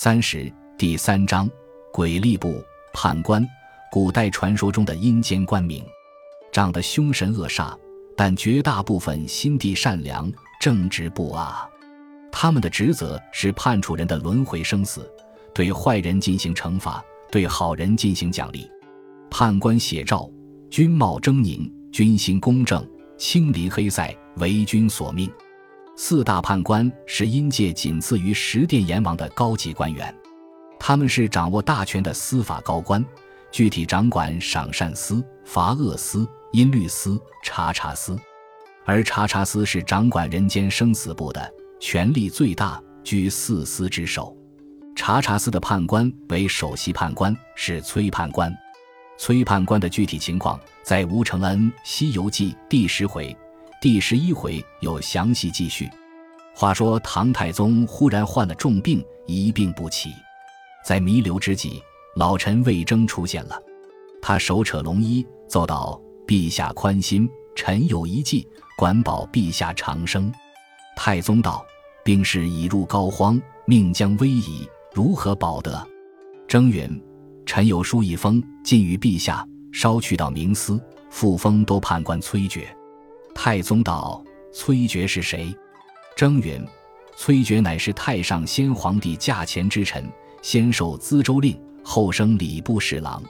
三十第三章，鬼吏部判官，古代传说中的阴间官名，长得凶神恶煞，但绝大部分心地善良、正直不阿。他们的职责是判处人的轮回生死，对坏人进行惩罚，对好人进行奖励。判官写照：军帽狰狞，军心公正，清离黑塞，为君所命。四大判官是阴界仅次于十殿阎王的高级官员，他们是掌握大权的司法高官，具体掌管赏善司、罚恶司、音律司、查查司，而查查司是掌管人间生死簿的，权力最大，居四司之首。查查司的判官为首席判官，是崔判官。崔判官的具体情况在吴承恩《西游记》第十回。第十一回有详细记叙。话说唐太宗忽然患了重病，一病不起。在弥留之际，老臣魏征出现了。他手扯龙衣，奏道：“陛下宽心，臣有一计，管保陛下长生。”太宗道：“兵士已入膏肓，命将危矣，如何保得？”征允：“臣有书一封，进于陛下，稍去到冥司，复封都判官崔珏。”太宗道：“崔珏是谁？”征允：“崔珏乃是太上先皇帝驾前之臣，先受资州令，后升礼部侍郎，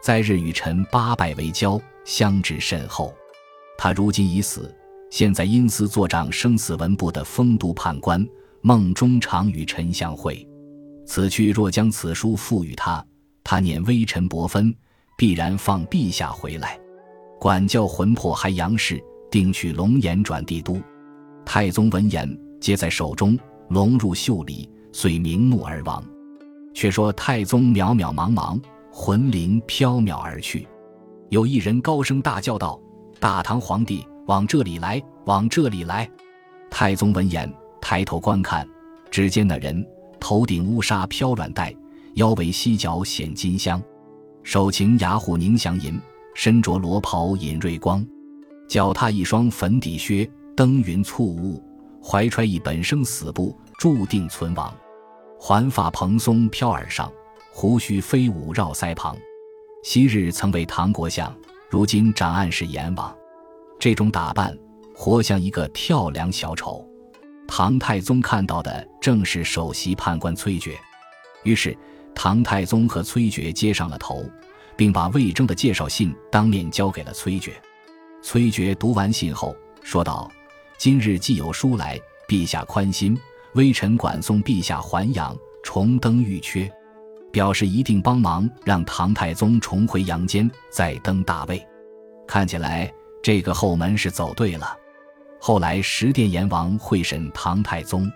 在日与臣八拜为交，相知甚厚。他如今已死，现在因司作掌生死文部的丰都判官，梦中常与臣相会。此去若将此书付与他，他念微臣薄分，必然放陛下回来，管教魂魄还阳世。”定取龙颜转帝都，太宗闻言接在手中，龙入袖里，遂瞑目而亡。却说太宗渺渺茫茫，魂灵飘渺而去。有一人高声大叫道：“大唐皇帝，往这里来，往这里来！”太宗闻言抬头观看，只见那人头顶乌纱飘软带，腰围犀角显金香，手擎牙虎凝祥银，身着罗袍引瑞光。脚踏一双粉底靴，登云簇雾，怀揣一本生死簿，注定存亡。环发蓬松飘耳上，胡须飞舞绕腮旁。昔日曾为唐国相，如今掌案是阎王。这种打扮，活像一个跳梁小丑。唐太宗看到的正是首席判官崔珏，于是唐太宗和崔珏接上了头，并把魏征的介绍信当面交给了崔珏。崔珏读完信后说道：“今日既有书来，陛下宽心，微臣管送陛下还阳，重登玉阙，表示一定帮忙，让唐太宗重回阳间，再登大位。看起来这个后门是走对了。”后来十殿阎王会审唐太宗，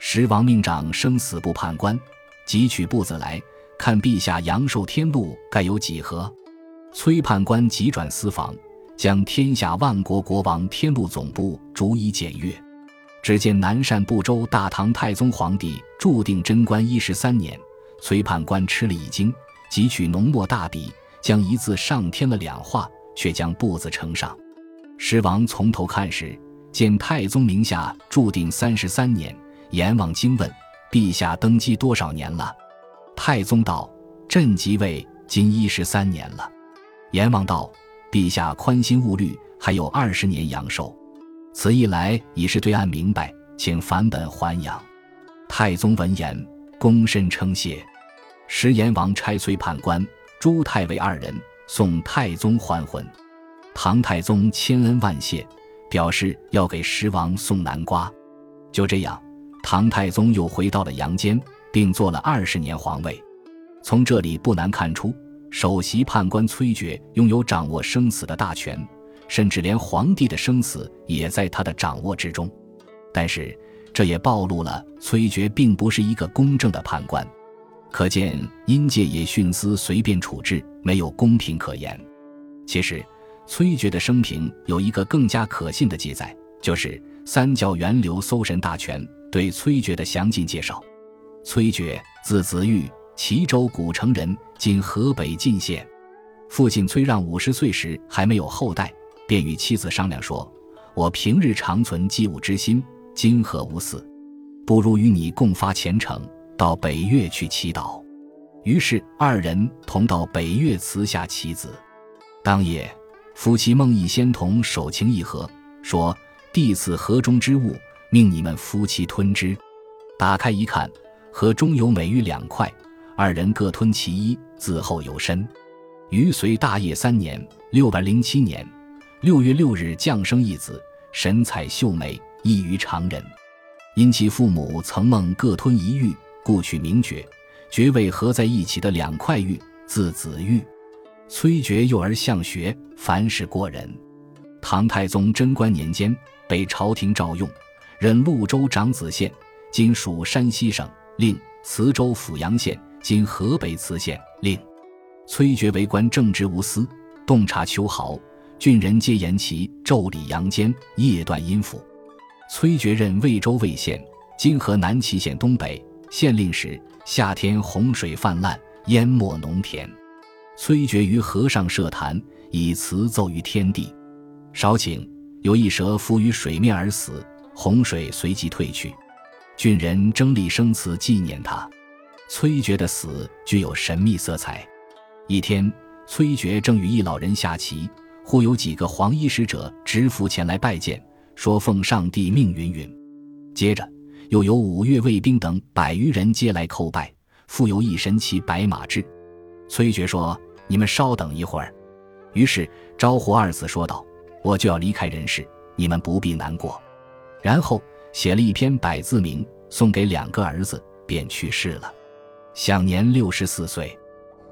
十王命长生死簿判官，即取簿子来看陛下阳寿天禄该有几何。崔判官急转私房。将天下万国国王天禄总部逐一检阅，只见南赡部洲大唐太宗皇帝注定贞观一十三年。崔判官吃了一惊，汲取浓墨大笔，将一字上添了两画，却将簿子呈上。狮王从头看时，见太宗名下注定三十三年。阎王惊问：“陛下登基多少年了？”太宗道：“朕即位今一十三年了。”阎王道。陛下宽心勿虑，还有二十年阳寿。此一来已是对岸明白，请返本还阳。太宗闻言，躬身称谢。石阎王差崔判官、朱太尉二人送太宗还魂。唐太宗千恩万谢，表示要给十王送南瓜。就这样，唐太宗又回到了阳间，并做了二十年皇位。从这里不难看出。首席判官崔珏拥有掌握生死的大权，甚至连皇帝的生死也在他的掌握之中。但是，这也暴露了崔珏并不是一个公正的判官。可见，阴界也徇私随便处置，没有公平可言。其实，崔珏的生平有一个更加可信的记载，就是三教源流搜神大全对崔珏的详尽介绍。崔珏，字子玉。齐州古城人，今河北晋县。父亲崔让五十岁时还没有后代，便与妻子商量说：“我平日常存祭物之心，今何无嗣？不如与你共发前程，到北岳去祈祷。于是二人同到北岳祠下祈子。当夜，夫妻孟义仙童手擎一盒，说：“弟子河中之物，命你们夫妻吞之。”打开一看，盒中有美玉两块，二人各吞其一，自后有身。于隋大业三年（六百零七年）六月六日，降生一子，神采秀美，异于常人。因其父母曾梦各吞一玉，故取名爵。爵位合在一起的两块玉，字子玉。崔珏幼而向学，凡事过人。唐太宗贞观年间，被朝廷召用，任潞州长子县（今属山西省）令，磁州阜阳县（今河北磁县）令。崔珏为官正直无私，洞察秋毫，郡人皆言其昼理阳间，夜断阴府。崔珏任魏州魏县（今河南淇县东北）县令时。夏天洪水泛滥，淹没农田。崔珏于河上设坛，以词奏于天地。少顷，有一蛇浮于水面而死，洪水随即退去。郡人争立生祠纪念他。崔珏的死具有神秘色彩。一天，崔珏正与一老人下棋，忽有几个黄衣使者执符前来拜见，说奉上帝命云云。接着。又有五岳卫兵等百余人皆来叩拜，复有一神骑白马至。崔珏说：“你们稍等一会儿。”于是招呼二子说道：“我就要离开人世，你们不必难过。”然后写了一篇百字铭，送给两个儿子，便去世了，享年六十四岁。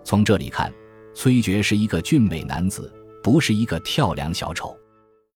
从这里看，崔珏是一个俊美男子，不是一个跳梁小丑。